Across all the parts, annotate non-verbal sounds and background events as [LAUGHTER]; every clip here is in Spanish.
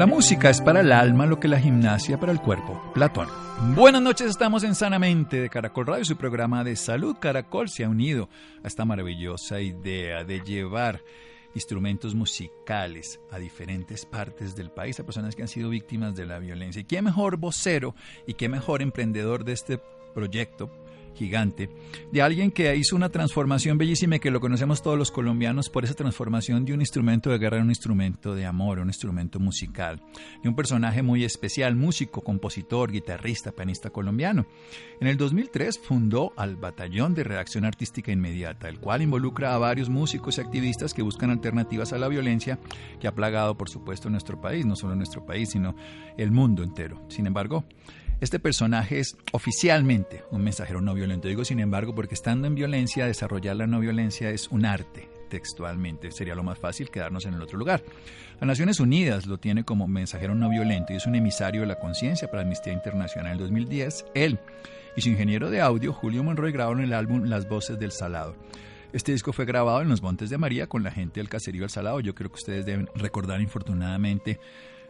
La música es para el alma lo que la gimnasia para el cuerpo. Platón. Buenas noches, estamos en Sanamente de Caracol Radio, su programa de salud. Caracol se ha unido a esta maravillosa idea de llevar instrumentos musicales a diferentes partes del país, a personas que han sido víctimas de la violencia. Y qué mejor vocero y qué mejor emprendedor de este proyecto gigante, de alguien que hizo una transformación bellísima y que lo conocemos todos los colombianos por esa transformación de un instrumento de guerra a un instrumento de amor, un instrumento musical, de un personaje muy especial, músico, compositor, guitarrista, pianista colombiano. En el 2003 fundó al Batallón de Redacción Artística Inmediata, el cual involucra a varios músicos y activistas que buscan alternativas a la violencia que ha plagado, por supuesto, nuestro país, no solo nuestro país, sino el mundo entero. Sin embargo, este personaje es oficialmente un mensajero no violento. Digo sin embargo porque estando en violencia, desarrollar la no violencia es un arte textualmente. Sería lo más fácil quedarnos en el otro lugar. Las Naciones Unidas lo tiene como mensajero no violento y es un emisario de la conciencia para Amnistía Internacional. En el 2010, él y su ingeniero de audio, Julio Monroy, grabaron el álbum Las Voces del Salado. Este disco fue grabado en los Montes de María con la gente del caserío del Salado. Yo creo que ustedes deben recordar infortunadamente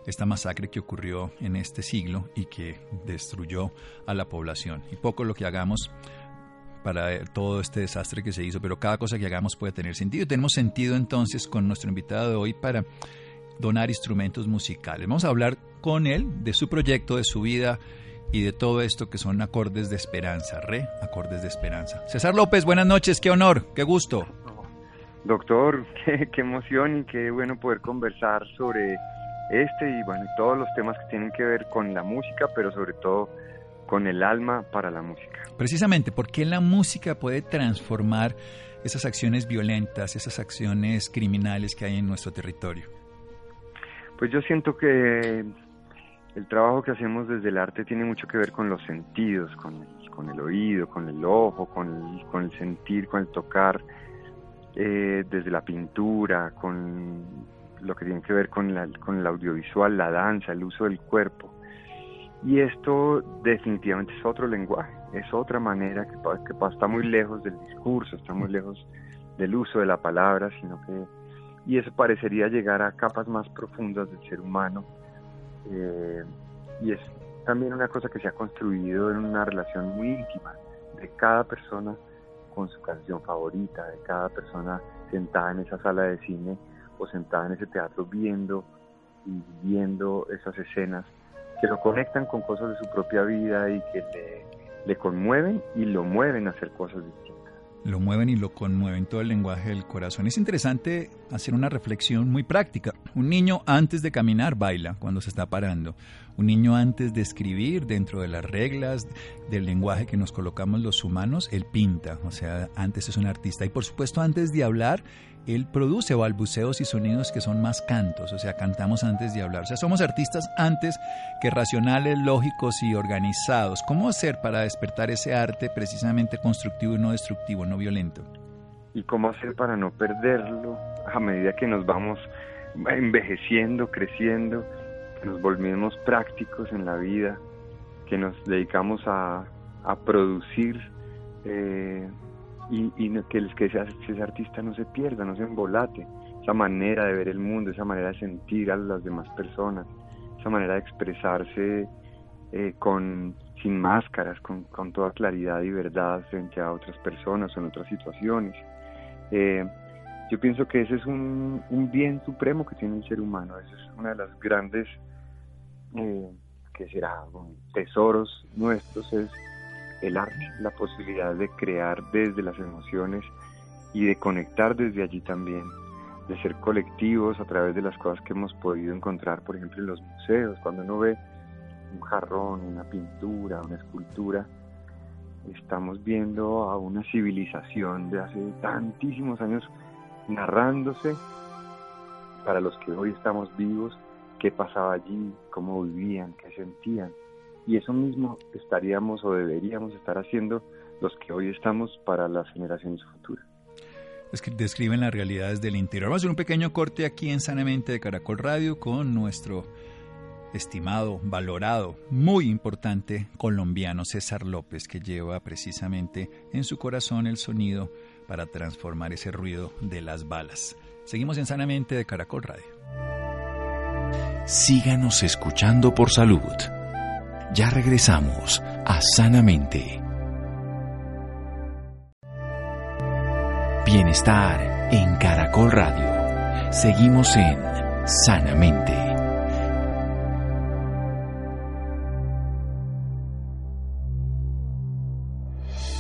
esta masacre que ocurrió en este siglo y que destruyó a la población. Y poco lo que hagamos para todo este desastre que se hizo, pero cada cosa que hagamos puede tener sentido. Tenemos sentido entonces con nuestro invitado de hoy para donar instrumentos musicales. Vamos a hablar con él de su proyecto, de su vida y de todo esto que son acordes de esperanza, re acordes de esperanza. César López, buenas noches, qué honor, qué gusto. Doctor, [LAUGHS] qué, qué emoción y qué bueno poder conversar sobre este y bueno, todos los temas que tienen que ver con la música, pero sobre todo con el alma para la música. Precisamente, ¿por qué la música puede transformar esas acciones violentas, esas acciones criminales que hay en nuestro territorio? Pues yo siento que el trabajo que hacemos desde el arte tiene mucho que ver con los sentidos, con el, con el oído, con el ojo, con el, con el sentir, con el tocar, eh, desde la pintura, con lo que tiene que ver con, la, con el audiovisual, la danza, el uso del cuerpo. Y esto definitivamente es otro lenguaje, es otra manera que, que está muy lejos del discurso, está muy lejos del uso de la palabra, sino que y eso parecería llegar a capas más profundas del ser humano. Eh, y es también una cosa que se ha construido en una relación muy íntima de cada persona con su canción favorita, de cada persona sentada en esa sala de cine o sentada en ese teatro viendo y viendo esas escenas que lo conectan con cosas de su propia vida y que le, le conmueven y lo mueven a hacer cosas distintas lo mueven y lo conmueven todo el lenguaje del corazón. Es interesante hacer una reflexión muy práctica. Un niño antes de caminar baila cuando se está parando. Un niño antes de escribir dentro de las reglas del lenguaje que nos colocamos los humanos, él pinta, o sea, antes es un artista. Y por supuesto antes de hablar, él produce balbuceos y sonidos que son más cantos, o sea, cantamos antes de hablar. O sea, somos artistas antes que racionales, lógicos y organizados. ¿Cómo hacer para despertar ese arte precisamente constructivo y no destructivo, no violento? ¿Y cómo hacer para no perderlo a medida que nos vamos envejeciendo, creciendo, que nos volvemos prácticos en la vida, que nos dedicamos a, producir? Eh, y, que el que sea, ese artista no se pierda, no se embolate. Esa manera de ver el mundo, esa manera de sentir a las demás personas, esa manera de expresarse eh, con, sin máscaras, con, toda claridad y verdad frente a otras personas o en otras situaciones. Eh, yo pienso que ese es un, un, bien supremo que tiene el ser humano, esa es una de las grandes, eh, que será, tesoros nuestros, es el arte, la posibilidad de crear desde las emociones y de conectar desde allí también, de ser colectivos a través de las cosas que hemos podido encontrar, por ejemplo, en los museos, cuando uno ve un jarrón, una pintura, una escultura, estamos viendo a una civilización de hace tantísimos años narrándose para los que hoy estamos vivos qué pasaba allí, cómo vivían, qué sentían. Y eso mismo estaríamos o deberíamos estar haciendo los que hoy estamos para las generaciones futuras. Describen las realidades del interior. Vamos a hacer un pequeño corte aquí en Sanamente de Caracol Radio con nuestro estimado, valorado, muy importante colombiano César López, que lleva precisamente en su corazón el sonido para transformar ese ruido de las balas. Seguimos en Sanamente de Caracol Radio. Síganos escuchando por salud. Ya regresamos a Sanamente. Bienestar en Caracol Radio. Seguimos en Sanamente.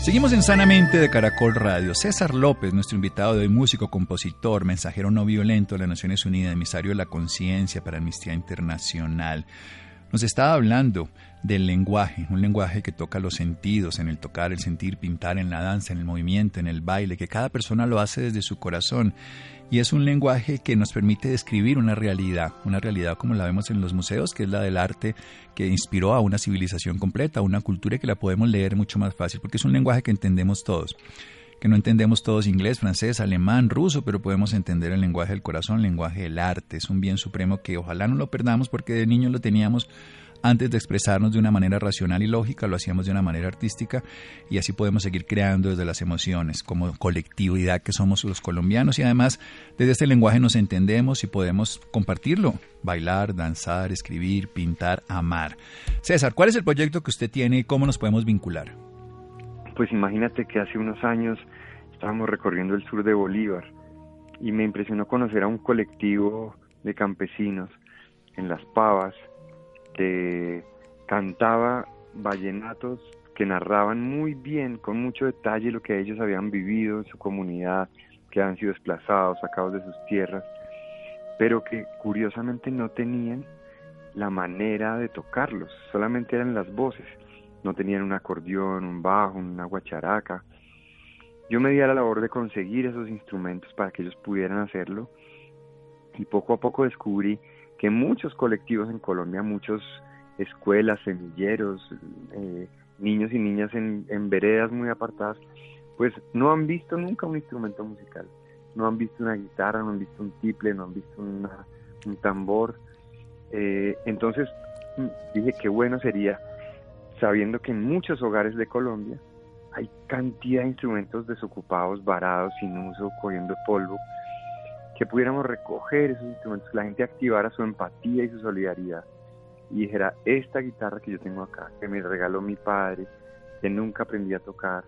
Seguimos en Sanamente de Caracol Radio. César López, nuestro invitado de hoy, músico, compositor, mensajero no violento de las Naciones Unidas, emisario de la conciencia para Amnistía Internacional, nos estaba hablando del lenguaje, un lenguaje que toca los sentidos, en el tocar, el sentir, pintar, en la danza, en el movimiento, en el baile, que cada persona lo hace desde su corazón. Y es un lenguaje que nos permite describir una realidad, una realidad como la vemos en los museos, que es la del arte que inspiró a una civilización completa, a una cultura que la podemos leer mucho más fácil, porque es un lenguaje que entendemos todos que no entendemos todos inglés, francés, alemán, ruso, pero podemos entender el lenguaje del corazón, el lenguaje del arte. Es un bien supremo que ojalá no lo perdamos porque de niños lo teníamos antes de expresarnos de una manera racional y lógica, lo hacíamos de una manera artística y así podemos seguir creando desde las emociones, como colectividad que somos los colombianos y además desde este lenguaje nos entendemos y podemos compartirlo, bailar, danzar, escribir, pintar, amar. César, ¿cuál es el proyecto que usted tiene y cómo nos podemos vincular? Pues imagínate que hace unos años estábamos recorriendo el sur de Bolívar y me impresionó conocer a un colectivo de campesinos en Las Pavas que cantaba vallenatos que narraban muy bien, con mucho detalle lo que ellos habían vivido en su comunidad, que habían sido desplazados, sacados de sus tierras, pero que curiosamente no tenían la manera de tocarlos, solamente eran las voces no tenían un acordeón, un bajo, una guacharaca. Yo me di a la labor de conseguir esos instrumentos para que ellos pudieran hacerlo y poco a poco descubrí que muchos colectivos en Colombia, muchas escuelas, semilleros, eh, niños y niñas en, veredas muy apartadas, pues no han visto nunca un instrumento musical, no han visto una guitarra, no han visto un tiple, no han visto un tambor. Eh, entonces mm, dije que bueno sería sabiendo que en muchos hogares de Colombia hay cantidad de instrumentos desocupados, varados, sin uso, cogiendo polvo, que pudiéramos recoger esos instrumentos, que la gente activara su empatía y su solidaridad y dijera, esta guitarra que yo tengo acá, que me regaló mi padre, que nunca aprendí a tocar,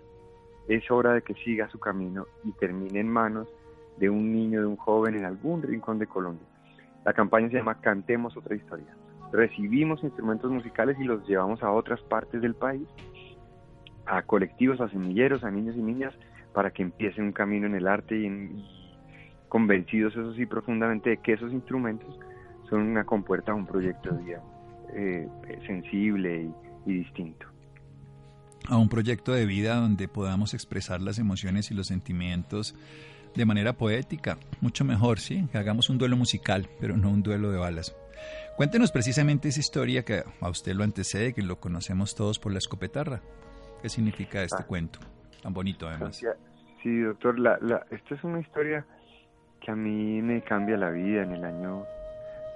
es hora de que siga su camino y termine en manos de un niño, de un joven en algún rincón de Colombia. La campaña se llama Cantemos otra historia recibimos instrumentos musicales y los llevamos a otras partes del país, a colectivos, a semilleros, a niños y niñas, para que empiecen un camino en el arte y, convencidos, eso sí, profundamente de que esos instrumentos son una compuerta a un proyecto vida eh, sensible y distinto a un proyecto de vida donde podamos expresar las emociones y los sentimientos de manera poética, mucho mejor, sí, que hagamos un duelo musical, pero no un duelo de balas. Cuéntenos precisamente esa historia que a usted lo antecede, que lo conocemos todos por la escopetarra. ¿Qué significa este ah. cuento? Tan bonito además. Sí, doctor, la, la, esta es una historia que a mí me cambia la vida. En el año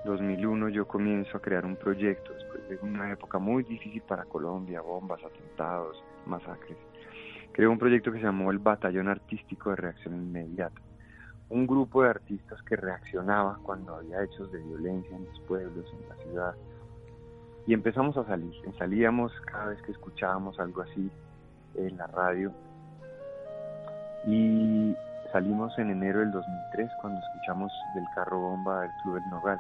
2001 yo comienzo a crear un proyecto, después de una época muy difícil para Colombia, bombas, atentados, masacres. Creo un proyecto que se llamó el Batallón Artístico de Reacción Inmediata un grupo de artistas que reaccionaba cuando había hechos de violencia en los pueblos, en la ciudad. Y empezamos a salir, salíamos cada vez que escuchábamos algo así en la radio. Y salimos en enero del 2003 cuando escuchamos del carro bomba del Club del Nogal.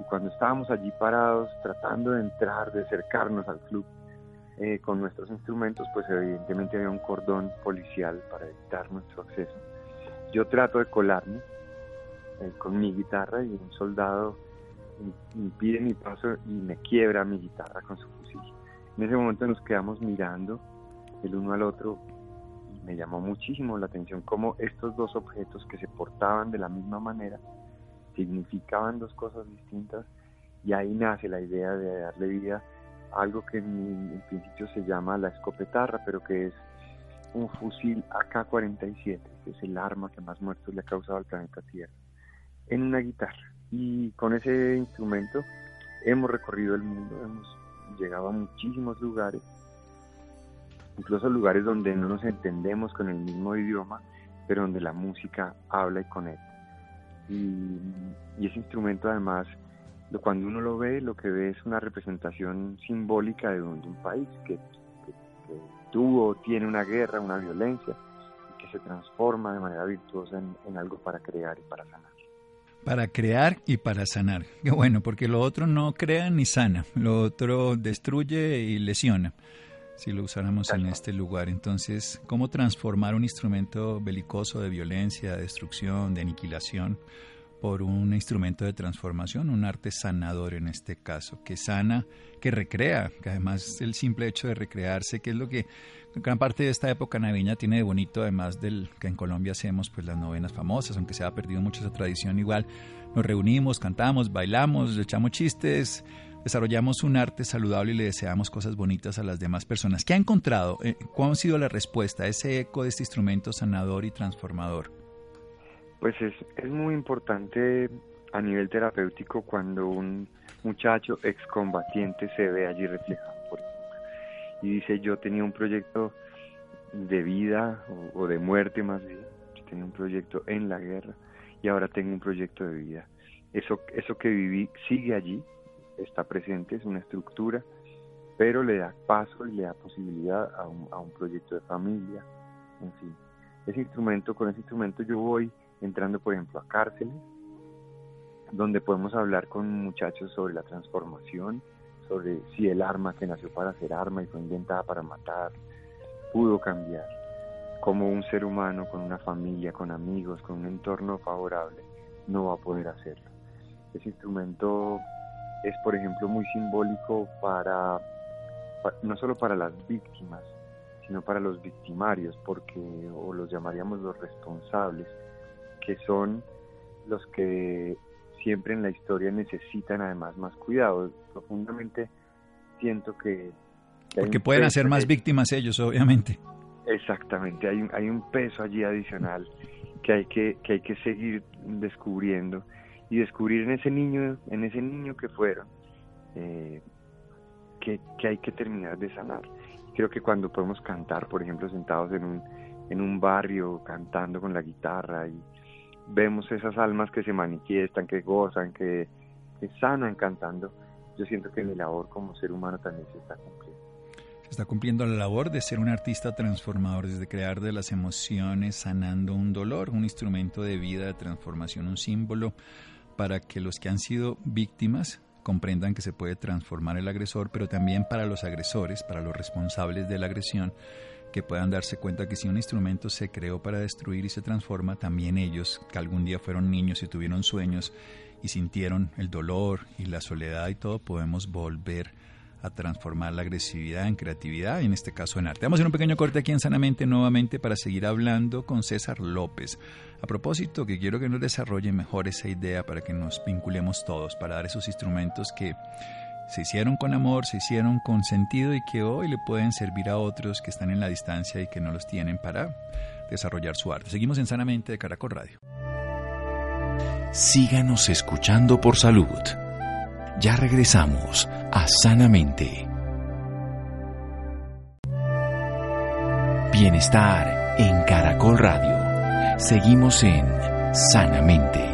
Y cuando estábamos allí parados tratando de entrar, de acercarnos al club eh, con nuestros instrumentos, pues evidentemente había un cordón policial para evitar nuestro acceso yo trato de colarme eh, con mi guitarra y un soldado impide mi paso y me quiebra mi guitarra con su fusil. En ese momento nos quedamos mirando el uno al otro y me llamó muchísimo la atención cómo estos dos objetos que se portaban de la misma manera significaban dos cosas distintas Y ahí nace la idea de darle vida a algo que en, principio se llama la escopetarra, pero que es un fusil AK-47, que es el arma que más muertos le ha causado al planeta Tierra, en una guitarra. Y con ese instrumento hemos recorrido el mundo, hemos llegado a muchísimos lugares, incluso lugares donde no nos entendemos con el mismo idioma, pero donde la música habla y conecta. Y, ese instrumento además, cuando uno lo ve, lo que ve es una representación simbólica de un, país que, tuvo, tiene una guerra, una violencia, y que se transforma de manera virtuosa en algo para crear y para sanar. Para crear y para sanar. Qué bueno, porque lo otro no crea ni sana, lo otro destruye y lesiona, si lo usáramos en este lugar. Entonces, ¿cómo transformar un instrumento belicoso de violencia, de destrucción, de aniquilación? Por un instrumento de transformación, un arte sanador en este caso, que sana, que recrea, que además el simple hecho de recrearse, que es lo que gran parte de esta época navideña tiene de bonito, además del que en Colombia hacemos pues las novenas famosas, aunque se ha perdido mucho esa tradición, igual nos reunimos, cantamos, bailamos, echamos chistes, desarrollamos un arte saludable y le deseamos cosas bonitas a las demás personas. ¿Qué ha encontrado? Eh, ¿Cuál ha sido la respuesta, ese eco de este instrumento sanador y transformador? Pues es, es muy importante a nivel terapéutico cuando un muchacho excombatiente se ve allí reflejado, por ejemplo, y dice yo tenía un proyecto de vida o, de muerte más bien, yo tenía un proyecto en la guerra y ahora tengo un proyecto de vida. Eso, eso que viví sigue allí, está presente, es una estructura, pero le da paso y le da posibilidad a un, a un proyecto de familia, en fin. Ese instrumento, con ese instrumento yo voy entrando, por ejemplo, a cárceles, donde podemos hablar con muchachos sobre la transformación, sobre si el arma que nació para ser arma y fue inventada para matar, pudo cambiar, como un ser humano con una familia, con amigos, con un entorno favorable, no va a poder hacerlo. Ese instrumento es, por ejemplo, muy simbólico para, no solo para las víctimas, sino para los victimarios, porque, o los llamaríamos los responsables, que son los que siempre en la historia necesitan además más cuidado. Profundamente siento que... Porque pueden hacer más víctimas ellos, obviamente. Exactamente, hay un, hay un peso allí adicional que hay que, que hay que seguir descubriendo y descubrir en ese niño, en ese niño que fueron, eh, que, que hay que terminar de sanar. Creo que cuando podemos cantar, por ejemplo, sentados en un, en un barrio, cantando con la guitarra y, vemos esas almas que se manifiestan, que gozan, que, sanan cantando, yo siento que mi labor como ser humano también se está cumpliendo. Se está cumpliendo la labor de ser un artista transformador, desde crear de las emociones, sanando un dolor, un instrumento de vida, de transformación, un símbolo para que los que han sido víctimas comprendan que se puede transformar el agresor, pero también para los agresores, para los responsables de la agresión, que puedan darse cuenta que si un instrumento se creó para destruir y se transforma, también ellos, que algún día fueron niños y tuvieron sueños y sintieron el dolor y la soledad y todo, podemos volver a transformar la agresividad en creatividad y en este caso en arte. Vamos a hacer un pequeño corte aquí en Sanamente nuevamente para seguir hablando con César López. A propósito, que quiero que nos desarrolle mejor esa idea para que nos vinculemos todos, para dar esos instrumentos que se hicieron con amor, se hicieron con sentido y que hoy le pueden servir a otros que están en la distancia y que no los tienen para desarrollar su arte. Seguimos en Sanamente de Caracol Radio. Síganos escuchando por salud. Ya regresamos a Sanamente. Bienestar en Caracol Radio. Seguimos en Sanamente.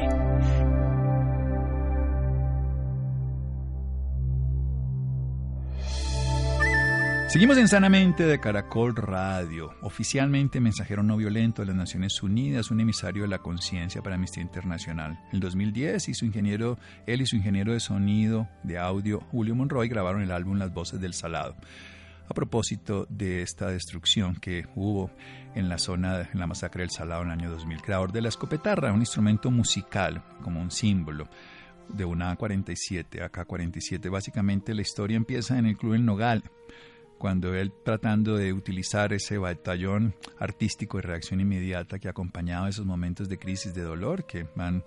Seguimos en Sanamente de Caracol Radio, oficialmente mensajero no violento de las Naciones Unidas, un emisario de la conciencia para Amnistía Internacional. En el 2010 y su ingeniero, él y su ingeniero de sonido, de audio, Julio Monroy, grabaron el álbum Las Voces del Salado. A propósito de esta destrucción que hubo en la zona, en la masacre del Salado en el año 2000, creador de la escopetarra, un instrumento musical como un símbolo de una A47, AK-47. Básicamente la historia empieza en el Club El Nogal, cuando él tratando de utilizar ese batallón artístico de reacción inmediata que ha acompañado esos momentos de crisis de dolor que han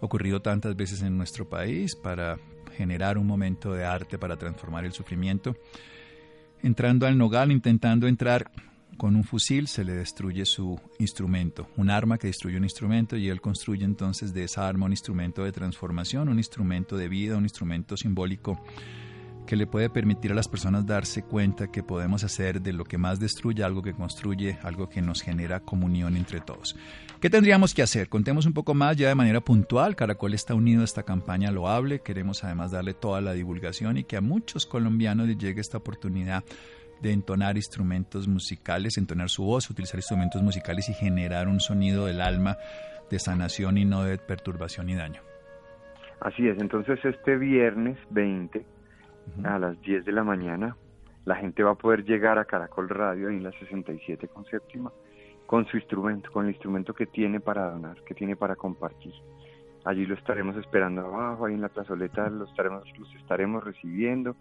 ocurrido tantas veces en nuestro país para generar un momento de arte para transformar el sufrimiento. Entrando al nogal, intentando entrar con un fusil, se le destruye su instrumento, un arma que destruye un instrumento y él construye entonces de esa arma un instrumento de transformación, un instrumento de vida, un instrumento simbólico que le puede permitir a las personas darse cuenta que podemos hacer de lo que más destruye algo que construye, algo que nos genera comunión entre todos. ¿Qué tendríamos que hacer? Contemos un poco más ya de manera puntual. Caracol está unido a esta campaña loable. Queremos además darle toda la divulgación y que a muchos colombianos llegue esta oportunidad de entonar instrumentos musicales, entonar su voz, utilizar instrumentos musicales y generar un sonido del alma de sanación y no de perturbación y daño. Así es, entonces este viernes 20 a las 10 de la mañana, la gente va a poder llegar a Caracol Radio en la 67 con séptima con su instrumento, con el instrumento que tiene para donar, que tiene para compartir. Allí lo estaremos esperando abajo, ahí en la plazoleta los estaremos, los estaremos recibiendo,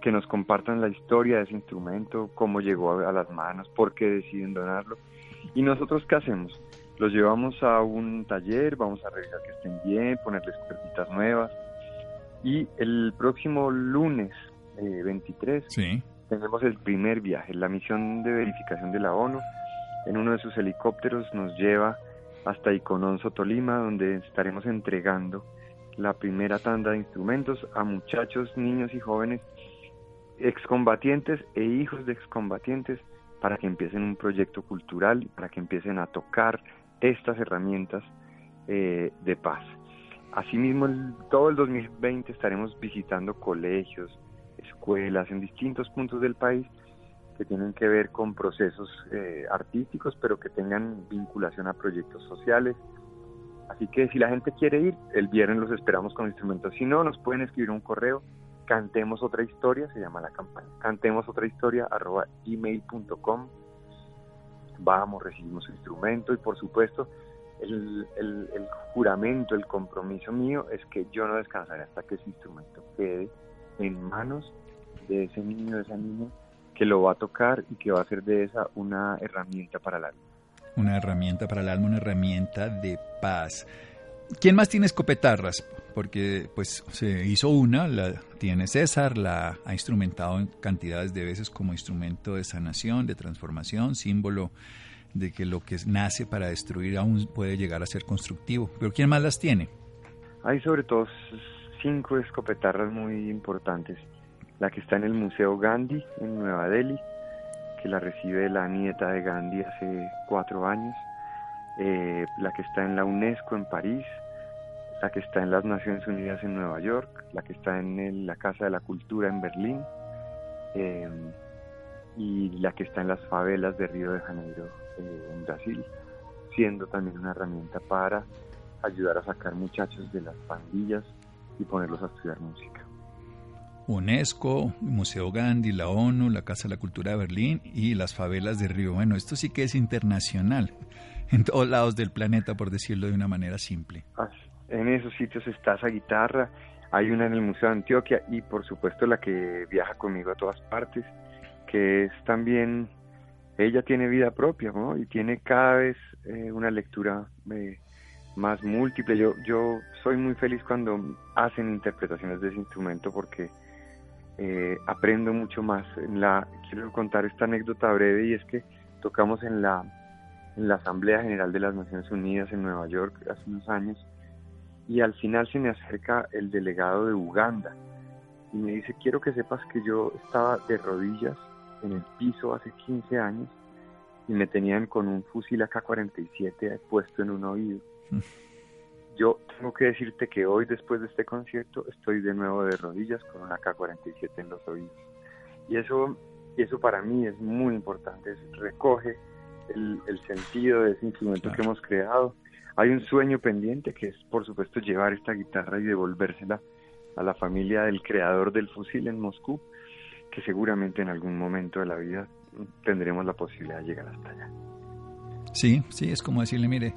que nos compartan la historia de ese instrumento, cómo llegó a las manos, por qué deciden donarlo. ¿Y nosotros qué hacemos? Los llevamos a un taller, vamos a revisar que estén bien, ponerles cuerditas nuevas, y el próximo lunes 23 eh, tenemos el primer viaje. La misión de verificación de la ONU en uno de sus helicópteros nos lleva hasta Icononso, Tolima, donde estaremos entregando la primera tanda de instrumentos a muchachos, niños y jóvenes excombatientes e hijos de excombatientes para que empiecen un proyecto cultural, para que empiecen a tocar estas herramientas eh, de paz. Asimismo, todo el 2020 estaremos visitando colegios, escuelas en distintos puntos del país que tienen que ver con procesos eh, artísticos, pero que tengan vinculación a proyectos sociales. Así que si la gente quiere ir, el viernes los esperamos con instrumentos. Si no, nos pueden escribir un correo, cantemos otra historia, se llama la campaña, cantemos otra historia, arroba gmail.com. Vamos, recibimos instrumento y por supuesto el, juramento, el compromiso mío es que yo no descansaré hasta que ese instrumento quede en manos de ese niño, de esa niña, que lo va a tocar y que va a hacer de esa una herramienta para el alma. Una herramienta para el alma, una herramienta de paz. ¿Quién más tiene escopetarras? Porque pues se hizo una, la tiene César, la ha instrumentado en cantidades de veces como instrumento de sanación, de transformación, símbolo de que lo que nace para destruir aún puede llegar a ser constructivo. Pero ¿quién más las tiene? Hay sobre todo cinco escopetarras muy importantes. La que está en el Museo Gandhi en Nueva Delhi, que la recibe la nieta de Gandhi hace cuatro años. Eh, la que está en la UNESCO en París, la que está en las Naciones Unidas en Nueva York, la que está en la Casa de la Cultura en Berlín eh, y la que está en las favelas de Río de Janeiro eh, en Brasil, siendo también una herramienta para ayudar a sacar muchachos de las pandillas y ponerlos a estudiar música. UNESCO, Museo Gandhi, la ONU, la Casa de la Cultura de Berlín y las favelas de Río. Bueno, esto sí que es internacional, [LAUGHS] en todos lados del planeta, por decirlo de una manera simple. En esos sitios está esa guitarra, hay una en el Museo de Antioquia y por supuesto la que viaja conmigo a todas partes, que es también ella tiene vida propia ¿no? y tiene cada vez eh, una lectura eh, más múltiple. Yo, yo soy muy feliz cuando hacen interpretaciones de ese instrumento porque eh, aprendo mucho más. Quiero contar esta anécdota breve y es que tocamos en la, en la Asamblea General de las Naciones Unidas en Nueva York hace unos años y al final se me acerca el delegado de Uganda y me dice, quiero que sepas que yo estaba de rodillas en el piso hace 15 años y me tenían con un fusil AK-47 puesto en un oído. [LAUGHS] Yo tengo que decirte que hoy, después de este concierto, estoy de nuevo de rodillas con un AK-47 en los oídos. Y eso, eso para mí es muy importante, recoge el, sentido de ese instrumento que hemos creado. Hay un sueño pendiente que es, por supuesto, llevar esta guitarra y devolvérsela a la familia del creador del fusil en Moscú que seguramente en algún momento de la vida tendremos la posibilidad de llegar hasta allá. Sí, sí, es como decirle, mire,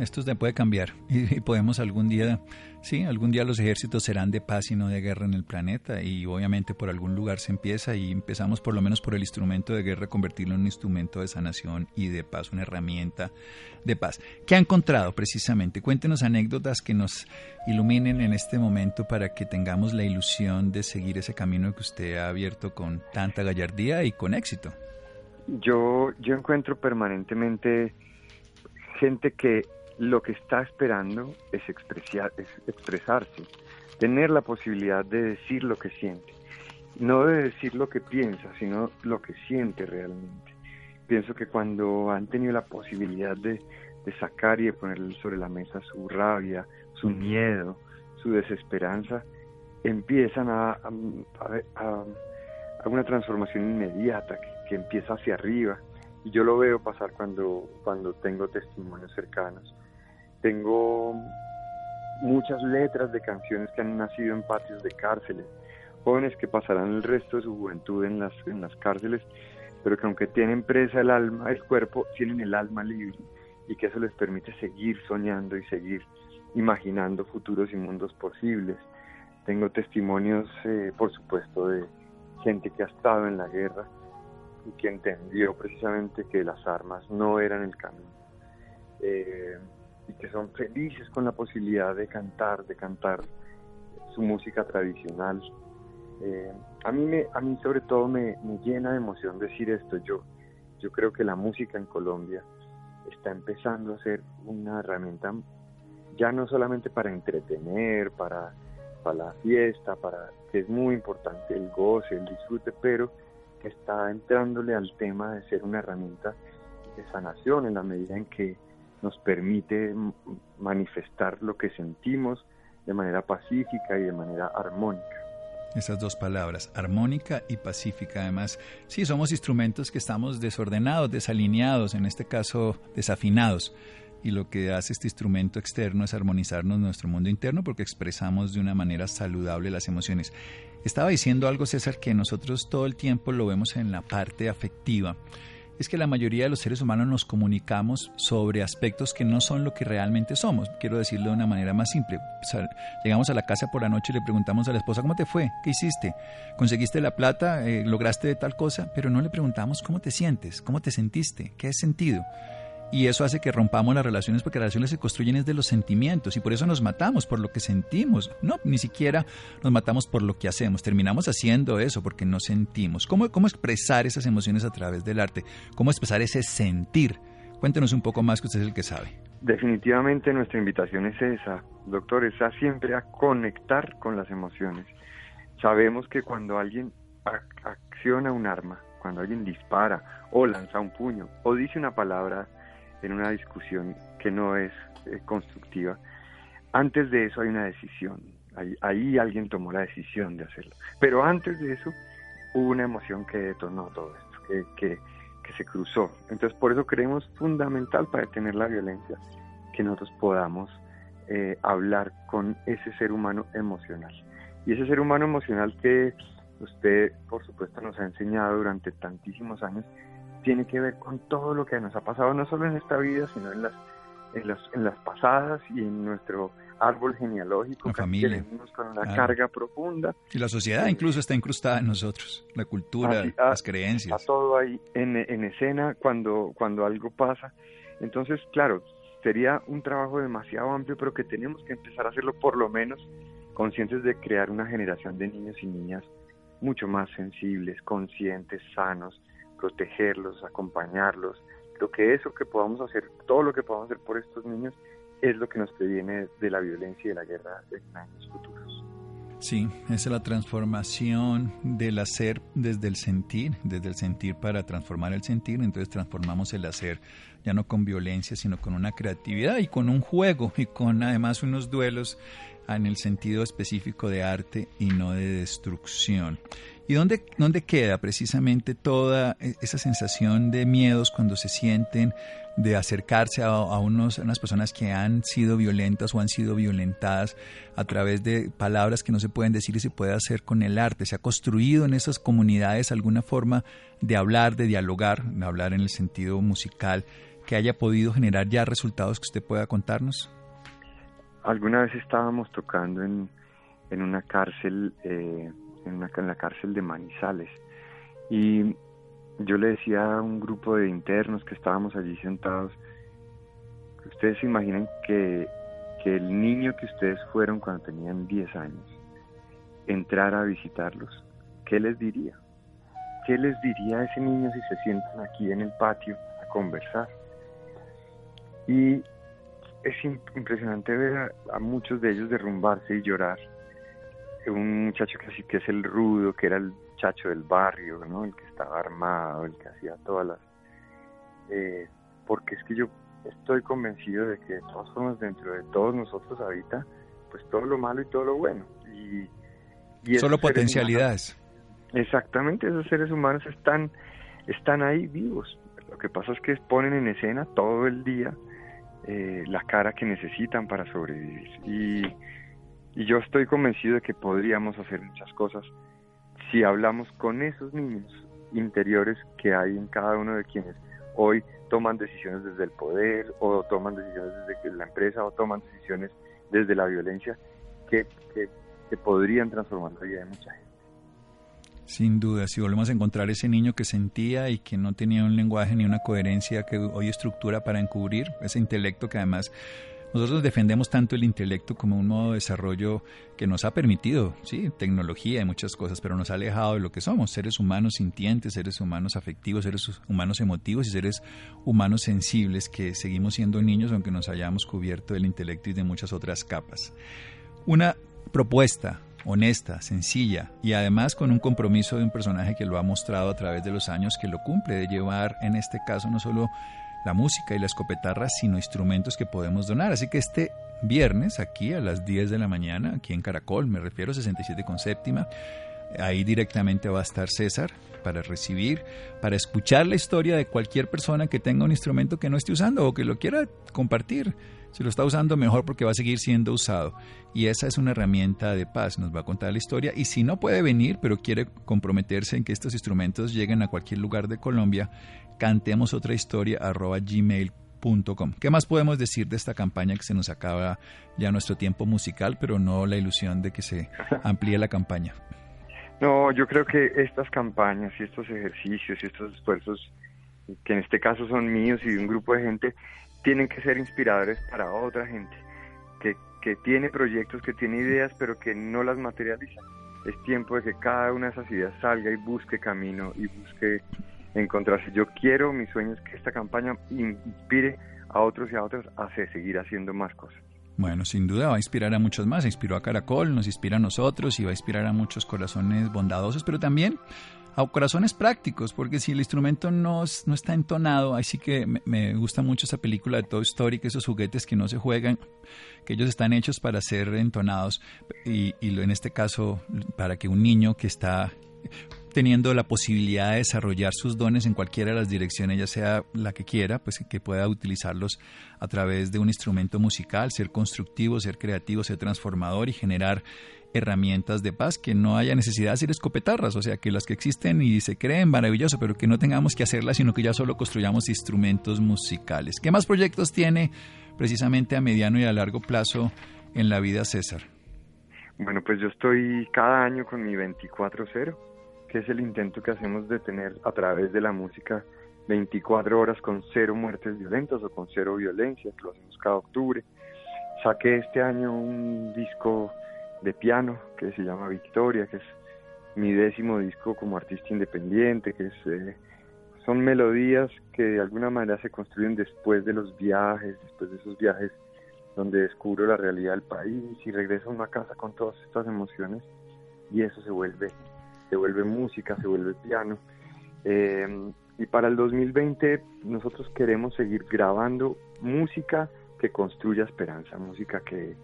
esto se puede cambiar [LAUGHS] y, podemos algún día, sí, algún día los ejércitos serán de paz y no de guerra en el planeta y obviamente por algún lugar se empieza y empezamos por lo menos por el instrumento de guerra convertirlo en un instrumento de sanación y de paz, una herramienta de paz. ¿Qué ha encontrado precisamente? Cuéntenos anécdotas que nos iluminen en este momento para que tengamos la ilusión de seguir ese camino que usted ha abierto con tanta gallardía y con éxito. Yo, yo encuentro permanentemente gente que lo que está esperando es, es expresarse, tener la posibilidad de decir lo que siente, no de decir lo que piensa, sino lo que siente realmente. Pienso que cuando han tenido la posibilidad de, sacar y de poner sobre la mesa su rabia, su miedo, su desesperanza, empiezan a, a, una transformación inmediata que, que empieza hacia arriba y yo lo veo pasar cuando, cuando tengo testimonios cercanos. Tengo muchas letras de canciones que han nacido en patios de cárceles, jóvenes que pasarán el resto de su juventud en las, en las cárceles, pero que aunque tienen presa el alma, el cuerpo, tienen el alma libre y que eso les permite seguir soñando y seguir imaginando futuros y mundos posibles. Tengo testimonios, eh, por supuesto, de gente que ha estado en la guerra, y que entendió precisamente que las armas no eran el camino eh, y que son felices con la posibilidad de cantar, de cantar su música tradicional. Eh, a mí me, a mí sobre todo me, llena de emoción decir esto. Yo, yo creo que la música en Colombia está empezando a ser una herramienta ya no solamente para entretener, para, para la fiesta, para que es muy importante el goce, el disfrute, pero está entrándole al tema de ser una herramienta de sanación en la medida en que nos permite manifestar lo que sentimos de manera pacífica y de manera armónica. Esas dos palabras, armónica y pacífica. Además, sí, somos instrumentos que estamos desordenados, desalineados, en este caso desafinados y lo que hace este instrumento externo es armonizarnos nuestro mundo interno porque expresamos de una manera saludable las emociones. Estaba diciendo algo, César, que nosotros todo el tiempo lo vemos en la parte afectiva. Es que la mayoría de los seres humanos nos comunicamos sobre aspectos que no son lo que realmente somos. Quiero decirlo de una manera más simple. llegamos a la casa por la noche y le preguntamos a la esposa, ¿cómo te fue? ¿Qué hiciste? ¿Conseguiste la plata? Eh, ¿Lograste tal cosa? Pero no le preguntamos, ¿cómo te sientes? ¿Cómo te sentiste? ¿Qué has sentido? Y eso hace que rompamos las relaciones porque las relaciones se construyen desde los sentimientos y por eso nos matamos por lo que sentimos. No, ni siquiera nos matamos por lo que hacemos. Terminamos haciendo eso porque no sentimos. ¿Cómo, cómo expresar esas emociones a través del arte? ¿Cómo expresar ese sentir? Cuéntenos un poco más que usted es el que sabe. Definitivamente nuestra invitación es esa, doctor, es siempre a conectar con las emociones. Sabemos que cuando alguien acciona un arma, cuando alguien dispara o lanza un puño o dice una palabra en una discusión que no es eh, constructiva, antes de eso hay una decisión. Ahí, alguien tomó la decisión de hacerlo. Pero antes de eso hubo una emoción que detonó todo esto, que, que, se cruzó. Entonces por eso creemos fundamental para detener la violencia que nosotros podamos eh, hablar con ese ser humano emocional. Y ese ser humano emocional que usted, por supuesto, nos ha enseñado durante tantísimos años, tiene que ver con todo lo que nos ha pasado, no solo en esta vida, sino en las, en las, en las pasadas y en nuestro árbol genealógico, que tenemos con una carga profunda. Y la sociedad incluso está incrustada en nosotros, la cultura, las creencias. Está todo ahí en, en escena cuando, cuando algo pasa. Entonces, claro, sería un trabajo demasiado amplio, pero que tenemos que empezar a hacerlo por lo menos conscientes de crear una generación de niños y niñas mucho más sensibles, conscientes, sanos, protegerlos, acompañarlos. Creo que eso que podamos hacer, todo lo que podamos hacer por estos niños, es lo que nos previene de la violencia y de la guerra en años futuros. Sí, es la transformación del hacer desde el sentir, desde el sentir para transformar el sentir, entonces transformamos el hacer ya no con violencia, sino con una creatividad y con un juego y con además unos duelos en el sentido específico de arte y no de destrucción. ¿Y dónde, dónde queda precisamente toda e, esa sensación de miedos cuando se sienten de acercarse a, unos, unas personas que han sido violentas o han sido violentadas a través de palabras que no se pueden decir y se puede hacer con el arte? ¿Se ha construido en esas comunidades alguna forma de hablar, de dialogar, de hablar en el sentido musical? que haya podido generar ya resultados que usted pueda contarnos? Alguna vez estábamos tocando en, en una cárcel, eh, en, una, en la cárcel de Manizales, y yo le decía a un grupo de internos que estábamos allí sentados, ustedes se imaginan que, que el niño que ustedes fueron cuando tenían 10 años entrara a visitarlos, ¿qué les diría? ¿Qué les diría a ese niño si se sientan aquí en el patio a conversar? Y es impresionante ver a, muchos de ellos derrumbarse y llorar. Un muchacho que así que es el rudo, que era el chacho del barrio, ¿no? El que estaba armado, el que hacía todas las... Eh, porque es que yo estoy convencido de que de todas formas dentro de todos nosotros habita pues todo lo malo y todo lo bueno. Y, Solo potencialidades. exactamente, esos seres humanos están, están ahí vivos. Lo que pasa es que ponen en escena todo el día eh, la cara que necesitan para sobrevivir. Y, y yo estoy convencido de que podríamos hacer muchas cosas si hablamos con esos niños interiores que hay en cada uno de quienes hoy toman decisiones desde el poder o toman decisiones desde la empresa o toman decisiones desde la violencia que, que, podrían transformar la vida de mucha gente. Sin duda, si volvemos a encontrar ese niño que sentía y que no tenía un lenguaje ni una coherencia que hoy estructura para encubrir, ese intelecto que además nosotros defendemos tanto el intelecto como un modo de desarrollo que nos ha permitido, sí, tecnología y muchas cosas, pero nos ha alejado de lo que somos, seres humanos sintientes, seres humanos afectivos, seres humanos emotivos y seres humanos sensibles que seguimos siendo niños aunque nos hayamos cubierto del intelecto y de muchas otras capas. Una propuesta honesta, sencilla y además con un compromiso de un personaje que lo ha mostrado a través de los años que lo cumple, de llevar en este caso no solo la música y la escopetarra, sino instrumentos que podemos donar. Así que este viernes, aquí a las 10 de la mañana, aquí en Caracol, me refiero 67 con séptima, ahí directamente va a estar César para recibir, para escuchar la historia de cualquier persona que tenga un instrumento que no esté usando o que lo quiera compartir. Si lo está usando mejor porque va a seguir siendo usado. Y esa es una herramienta de paz, nos va a contar la historia. Y si no puede venir, pero quiere comprometerse en que estos instrumentos lleguen a cualquier lugar de Colombia, cantemos otra historia arroba gmail.com. ¿Qué más podemos decir de esta campaña que se nos acaba ya nuestro tiempo musical, pero no la ilusión de que se amplíe la campaña? No, yo creo que estas campañas y estos ejercicios y estos esfuerzos, que en este caso son míos y de un grupo de gente, tienen que ser inspiradores para otra gente que, que tiene proyectos, que tiene ideas, pero que no las materializa. Es tiempo de que cada una de esas ideas salga y busque camino y busque encontrarse. Yo quiero, mi sueño es que esta campaña inspire a otros y a otras a seguir haciendo más cosas. Bueno, sin duda va a inspirar a muchos más. Inspiró a Caracol, nos inspira a nosotros y va a inspirar a muchos corazones bondadosos, pero también a corazones prácticos, porque si el instrumento no, no está entonado, así que me, gusta mucho esa película de Toy Story, que esos juguetes que no se juegan, que ellos están hechos para ser entonados y, y en este caso para que un niño que está teniendo la posibilidad de desarrollar sus dones en cualquiera de las direcciones, ya sea la que quiera, pues que pueda utilizarlos a través de un instrumento musical, ser constructivo, ser creativo, ser transformador y generar herramientas de paz, que no haya necesidad de hacer escopetarras, o sea, que las que existen y se creen maravilloso, pero que no tengamos que hacerlas, sino que ya solo construyamos instrumentos musicales. ¿Qué más proyectos tiene precisamente a mediano y a largo plazo en la vida César? Bueno, pues yo estoy cada año con mi 24-0 que es el intento que hacemos de tener a través de la música 24 horas con cero muertes violentas o con cero violencia, que lo hacemos cada octubre. Saqué este año un disco de piano que se llama Victoria, que es mi décimo disco como artista independiente, que es, eh, son melodías que de alguna manera se construyen después de los viajes, después de esos viajes donde descubro la realidad del país y regreso a una casa con todas estas emociones y eso se vuelve se vuelve música, se vuelve piano. Eh, y para el 2020 nosotros queremos seguir grabando música que construya esperanza, música que,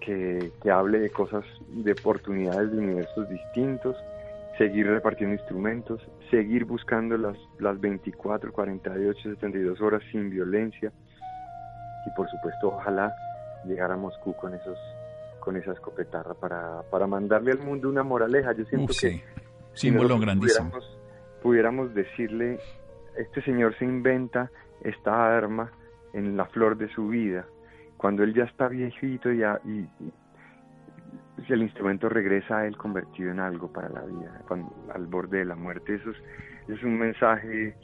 que, hable de cosas, de oportunidades de universos distintos, seguir repartiendo instrumentos, seguir buscando las, las 24, 48, 72 horas sin violencia y por supuesto ojalá llegar a Moscú con esos con esa escopetarra para, para mandarle al mundo una moraleja. Yo siento que símbolo grandísimo. Pudiéramos, pudiéramos decirle, este señor se inventa esta arma en la flor de su vida. Cuando él ya está viejito ya, y, el instrumento regresa a él convertido en algo para la vida, al borde de la muerte. Eso es, un mensaje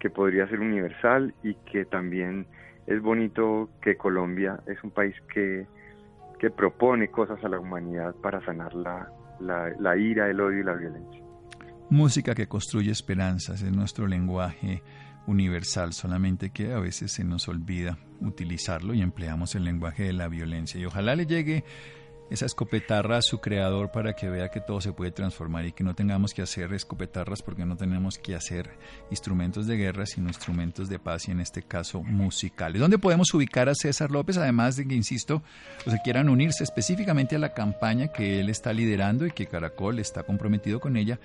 que podría ser universal y que también es bonito que Colombia es un país que, que propone cosas a la humanidad para sanar la, la, ira, el odio y la violencia. Música que construye esperanzas es nuestro lenguaje universal, solamente que a veces se nos olvida utilizarlo y empleamos el lenguaje de la violencia. Y ojalá le llegue esa escopetarra a su creador para que vea que todo se puede transformar y que no tengamos que hacer escopetarras porque no tenemos que hacer instrumentos de guerra, sino instrumentos de paz y en este caso musicales. ¿Dónde podemos ubicar a César López? Además de que, insisto, los que quieran unirse específicamente a la campaña que él está liderando y que Caracol está comprometido con ella,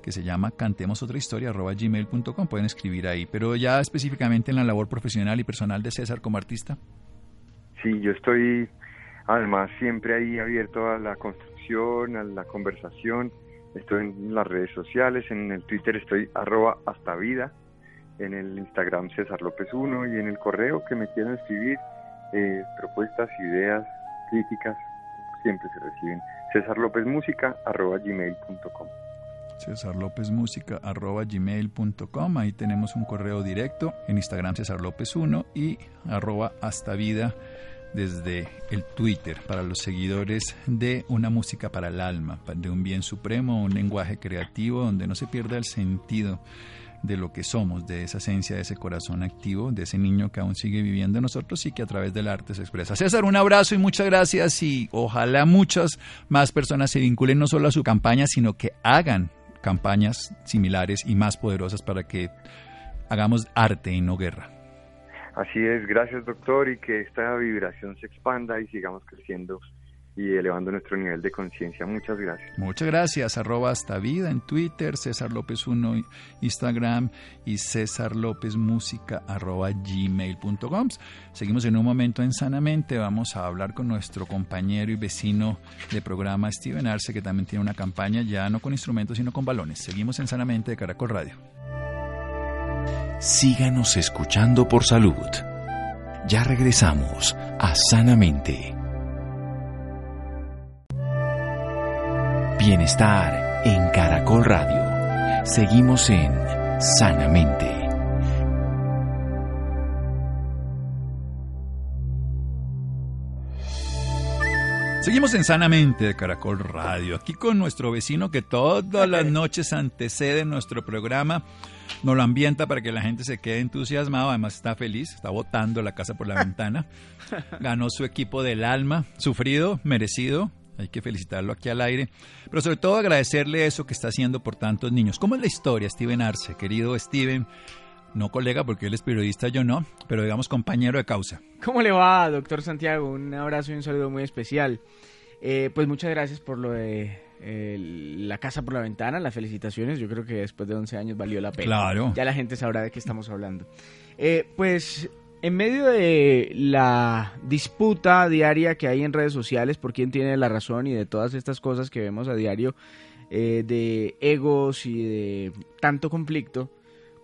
que se llama Cantemos otra historia, arroba gmail.com, pueden escribir ahí, pero ya específicamente en la labor profesional y personal de César como artista. Sí, yo estoy además siempre ahí abierto a la construcción, a la conversación, estoy en las redes sociales, en el Twitter estoy arroba hasta vida, en el Instagram César López 1 y en el correo que me quieran escribir eh, propuestas, ideas, críticas, siempre se reciben. César López Música arroba gmail.com. César López Música arroba gmail.com. Ahí tenemos un correo directo en Instagram César López 1 y arroba hasta vida desde el Twitter para los seguidores de una música para el alma, de un bien supremo, un lenguaje creativo donde no se pierda el sentido de lo que somos, de esa esencia, de ese corazón activo, de ese niño que aún sigue viviendo en nosotros y que a través del arte se expresa. César, un abrazo y muchas gracias y ojalá muchas más personas se vinculen no solo a su campaña, sino que hagan campañas similares y más poderosas para que hagamos arte y no guerra. Así es, gracias doctor y que esta vibración se expanda y sigamos creciendo y elevando nuestro nivel de conciencia. Muchas gracias. Muchas gracias. Arroba hasta vida en Twitter, César López 1 Instagram y César López Música arroba gmail.com. Seguimos en un momento en Sanamente. Vamos a hablar con nuestro compañero y vecino de programa Steven Arce, que también tiene una campaña ya no con instrumentos sino con balones. Seguimos en Sanamente de Caracol Radio. Síganos escuchando por salud. Ya regresamos a Sanamente. Bienestar en Caracol Radio. Seguimos en Sanamente. Seguimos en Sanamente de Caracol Radio, aquí con nuestro vecino que todas las noches antecede nuestro programa nos lo ambienta para que la gente se quede entusiasmado, además está feliz, está botando la casa por la [LAUGHS] ventana, ganó su equipo del alma, sufrido, merecido, hay que felicitarlo aquí al aire, pero sobre todo agradecerle eso que está haciendo por tantos niños. ¿Cómo es la historia, Steven Arce, querido Steven? No colega porque él es periodista, yo no, pero digamos compañero de causa. ¿Cómo le va, doctor Santiago? Un abrazo y un saludo muy especial. Eh, pues muchas gracias por lo de la casa por la ventana, las felicitaciones. Yo creo que después de 11 años valió la pena. Claro. Ya la gente sabrá de qué estamos hablando. Eh, pues en medio de la disputa diaria que hay en redes sociales por quién tiene la razón y de todas estas cosas que vemos a diario, eh, de egos y de tanto conflicto,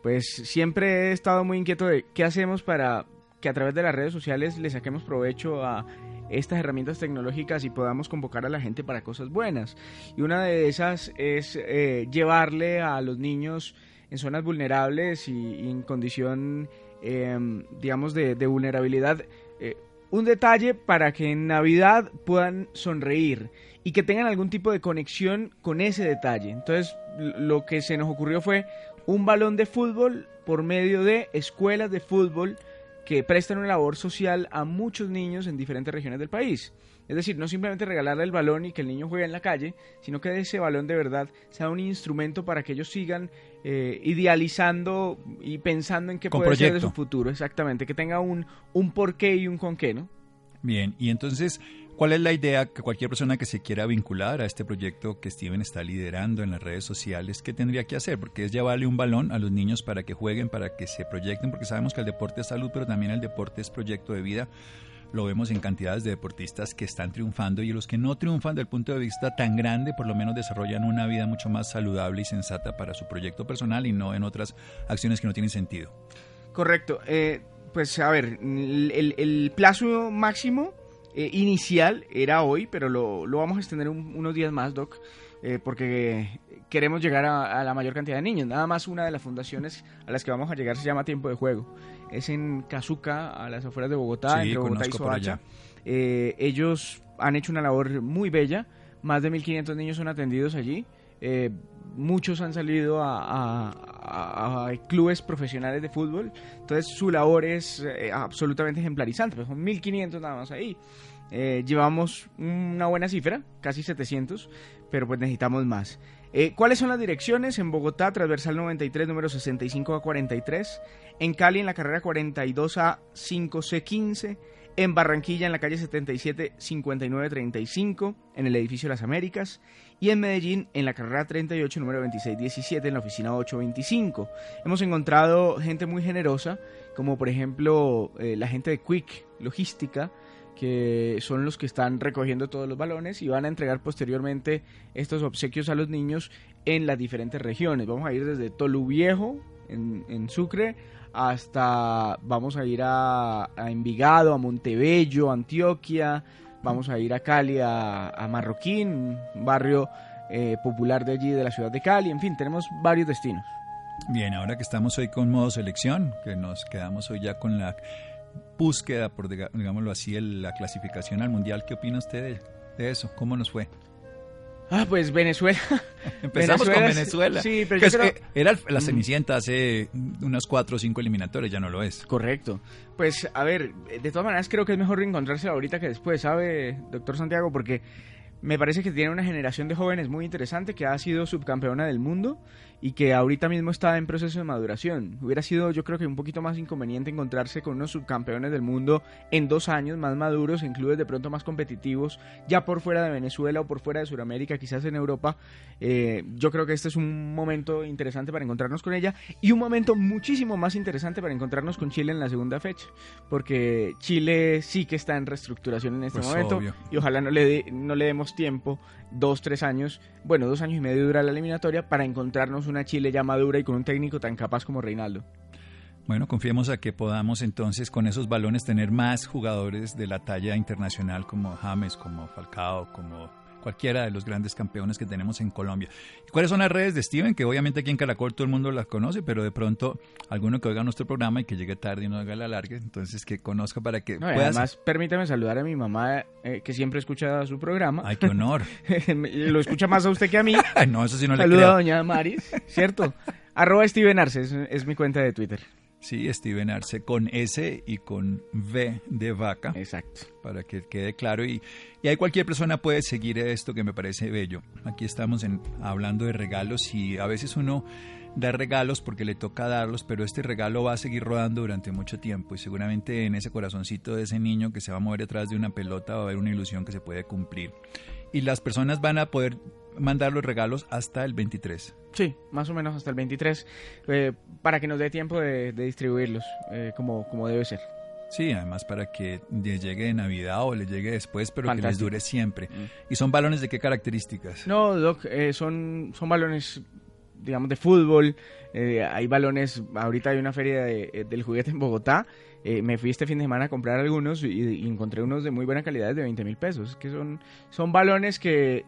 pues siempre he estado muy inquieto de qué hacemos para que a través de las redes sociales le saquemos provecho a estas herramientas tecnológicas y podamos convocar a la gente para cosas buenas. Y una de esas es eh, llevarle a los niños en zonas vulnerables y, en condición, em, digamos, de, vulnerabilidad, eh, un detalle para que en Navidad puedan sonreír y que tengan algún tipo de conexión con ese detalle. Entonces, lo que se nos ocurrió fue un balón de fútbol por medio de escuelas de fútbol que prestan una labor social a muchos niños en diferentes regiones del país. Es decir, no simplemente regalarle el balón y que el niño juegue en la calle, sino que ese balón de verdad sea un instrumento para que ellos sigan eh, idealizando y pensando en qué puede ser de su futuro. Exactamente, que tenga un, un porqué y un con qué, ¿no? Bien, y entonces ¿Cuál es la idea que cualquier persona que se quiera vincular a este proyecto que Steven está liderando en las redes sociales, qué tendría que hacer? Porque es llevarle un balón a los niños para que jueguen, para que se proyecten, porque sabemos que el deporte es salud, pero también el deporte es proyecto de vida. Lo vemos en cantidades de deportistas que están triunfando y los que no triunfan del punto de vista tan grande, por lo menos desarrollan una vida mucho más saludable y sensata para su proyecto personal y no en otras acciones que no tienen sentido. Correcto. Eh, pues a ver, el, el plazo máximo eh, inicial era hoy, pero lo, lo vamos a extender unos días más, Doc, eh, porque queremos llegar a, la mayor cantidad de niños. Nada más una de las fundaciones a las que vamos a llegar se llama Tiempo de Juego. Es en Cazuca, a las afueras de Bogotá, entre Bogotá y Soacha. Eh, ellos han hecho una labor muy bella. Más de 1.500 niños son atendidos allí. Eh, muchos han salido a, clubes profesionales de fútbol, entonces su labor es eh, absolutamente ejemplarizante, pues son 1500 nada más ahí. Eh, llevamos una buena cifra, casi 700, pero pues necesitamos más. ¿Cuáles son las direcciones? En Bogotá, transversal 93, número 65 a 43. En Cali, en la carrera 42 a 5C15 en Barranquilla en la calle 77 5935 en el edificio Las Américas y en Medellín en la carrera 38 número 2617 en la oficina 825. Hemos encontrado gente muy generosa como por ejemplo eh, la gente de Quick Logística que son los que están recogiendo todos los balones y van a entregar posteriormente estos obsequios a los niños en las diferentes regiones. Vamos a ir desde Tolu Viejo en Sucre hasta vamos a ir a, Envigado, a Montebello, Antioquia, vamos a ir a Cali, a, Marroquín, un barrio eh, popular de allí, de la ciudad de Cali, en fin, tenemos varios destinos. Bien, ahora que estamos hoy con modo selección, que nos quedamos hoy ya con la búsqueda, por digámoslo así, la clasificación al mundial, ¿qué opina usted de eso? ¿Cómo nos fue? Ah, pues Venezuela. [LAUGHS] Empezamos con Venezuela. Sí, pero yo creo... Era la Cenicienta hace unas cuatro o cinco eliminatorias, ya no lo es. Correcto. Pues, a ver, de todas maneras creo que es mejor reencontrarse ahorita que después, ¿sabe, doctor Santiago? Porque me parece que tiene una generación de jóvenes muy interesante que ha sido subcampeona del mundo y que ahorita mismo está en proceso de maduración. Hubiera sido yo creo que un poquito más inconveniente encontrarse con unos subcampeones del mundo en dos años más maduros, en clubes de pronto más competitivos, ya por fuera de Venezuela o por fuera de Sudamérica, quizás en Europa. Eh, yo creo que este es un momento interesante para encontrarnos con ella y un momento muchísimo más interesante para encontrarnos con Chile en la segunda fecha, porque Chile sí que está en reestructuración en este pues momento y ojalá no le, no le demos tiempo, dos, tres años, bueno, dos años y medio dura la eliminatoria para encontrarnos una Chile ya madura y con un técnico tan capaz como Reinaldo. Bueno, confiemos a que podamos entonces con esos balones tener más jugadores de la talla internacional como James, como Falcao, como cualquiera de los grandes campeones que tenemos en Colombia. ¿Cuáles son las redes de Steven? Que obviamente aquí en Caracol todo el mundo las conoce, pero de pronto alguno que oiga nuestro programa y que llegue tarde y no haga la larga, entonces que conozca para que no, Además, permítame saludar a mi mamá eh, que siempre escucha su programa. Ay, qué honor. [LAUGHS] Lo escucha más a usted que a mí. [LAUGHS] no, eso sí no le Saluda a doña Maris, ¿cierto? Arroba Steven Arce es mi cuenta de Twitter. Sí, Steven Arce con S y con V de vaca. Exacto. Para que quede claro. Y, y ahí cualquier persona puede seguir esto que me parece bello. Aquí estamos en, hablando de regalos y a veces uno da regalos porque le toca darlos, pero este regalo va a seguir rodando durante mucho tiempo y seguramente en ese corazoncito de ese niño que se va a mover detrás de una pelota va a haber una ilusión que se puede cumplir. Y las personas van a poder mandar los regalos hasta el 23. Sí, más o menos hasta el 23, eh, para que nos dé tiempo de, distribuirlos eh, como, como debe ser. Sí, además para que les llegue de Navidad o les llegue después, pero que les dure siempre. Mm. ¿Y son balones de qué características? No, Doc, eh, son, son balones, digamos, de fútbol. hay balones, ahorita hay una feria del juguete en Bogotá. me fui este fin de semana a comprar algunos y, encontré unos de muy buena calidad de 20 mil pesos. Que son, son balones que eh,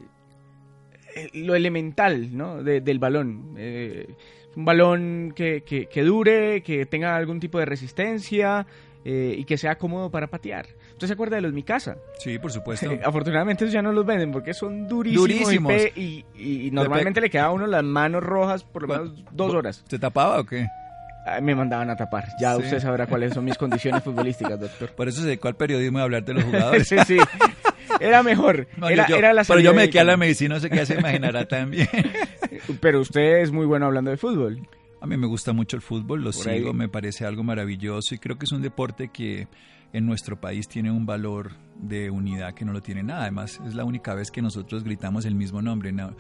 lo elemental ¿no? del balón. Eh, un balón que, que, dure, que tenga algún tipo de resistencia eh, y que sea cómodo para patear. ¿Usted se acuerda de los Mi Casa? Sí, por supuesto. [LAUGHS] Afortunadamente ya no los venden porque son durísimos. Y, normalmente le quedaba a uno las manos rojas por lo menos dos horas. ¿Se tapaba o qué? me mandaban a tapar. Ya usted sabrá cuáles son mis [LAUGHS] condiciones futbolísticas, doctor. Por eso se dedicó al periodismo y a hablar de los jugadores. [LAUGHS] sí, sí. Era mejor. era, la pero yo me quedé a la medicina, no sé qué se imaginará también. [LAUGHS] pero usted es muy bueno hablando de fútbol. A mí me gusta mucho el fútbol, lo sigo, me parece algo maravilloso y creo que es un deporte que en nuestro país tiene un valor de unidad que no lo tiene nada. Además, es la única vez que nosotros gritamos el mismo nombre. ¿no?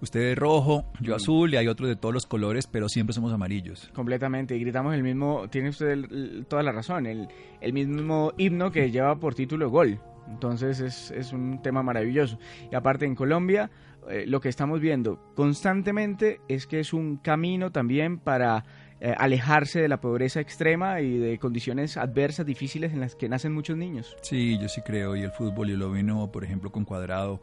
Usted es rojo, yo mm. azul y hay otros de todos los colores, pero siempre somos amarillos. Completamente, y gritamos el mismo, tiene usted toda la razón, el, el mismo himno que lleva por título gol. Entonces es, es un tema maravilloso. Y aparte en Colombia, eh, lo que estamos viendo constantemente es que es un camino también para eh, alejarse de la pobreza extrema y de condiciones adversas, difíciles en las que nacen muchos niños. Sí, yo sí creo, y el fútbol, y lo vino, por ejemplo, con Cuadrado,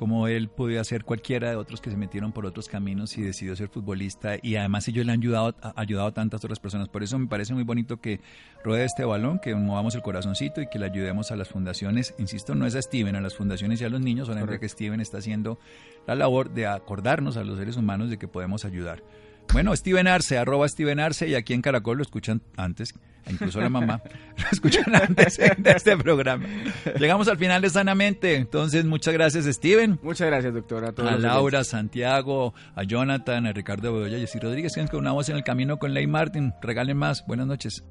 como él podía ser cualquiera de otros que se metieron por otros caminos y decidió ser futbolista y además ellos le han ayudado, ayudado a tantas otras personas. Por eso me parece muy bonito que ruede este balón, que movamos el corazoncito y que le ayudemos a las fundaciones. Insisto, no es a Steven, a las fundaciones y a los niños, solamente que Steven está haciendo la labor de acordarnos a los seres humanos de que podemos ayudar. Bueno, Steven Arce, arroba Steven Arce, y aquí en Caracol lo escuchan antes, incluso la mamá, [LAUGHS] lo escuchan antes de este programa. Llegamos al final de Sanamente, entonces muchas gracias Steven. Muchas gracias, doctora. A, a Laura, Santiago, a Jonathan, a Ricardo Bedoya y a Rodríguez, que con una voz en el camino con Ley Martin. Regalen más. Buenas noches.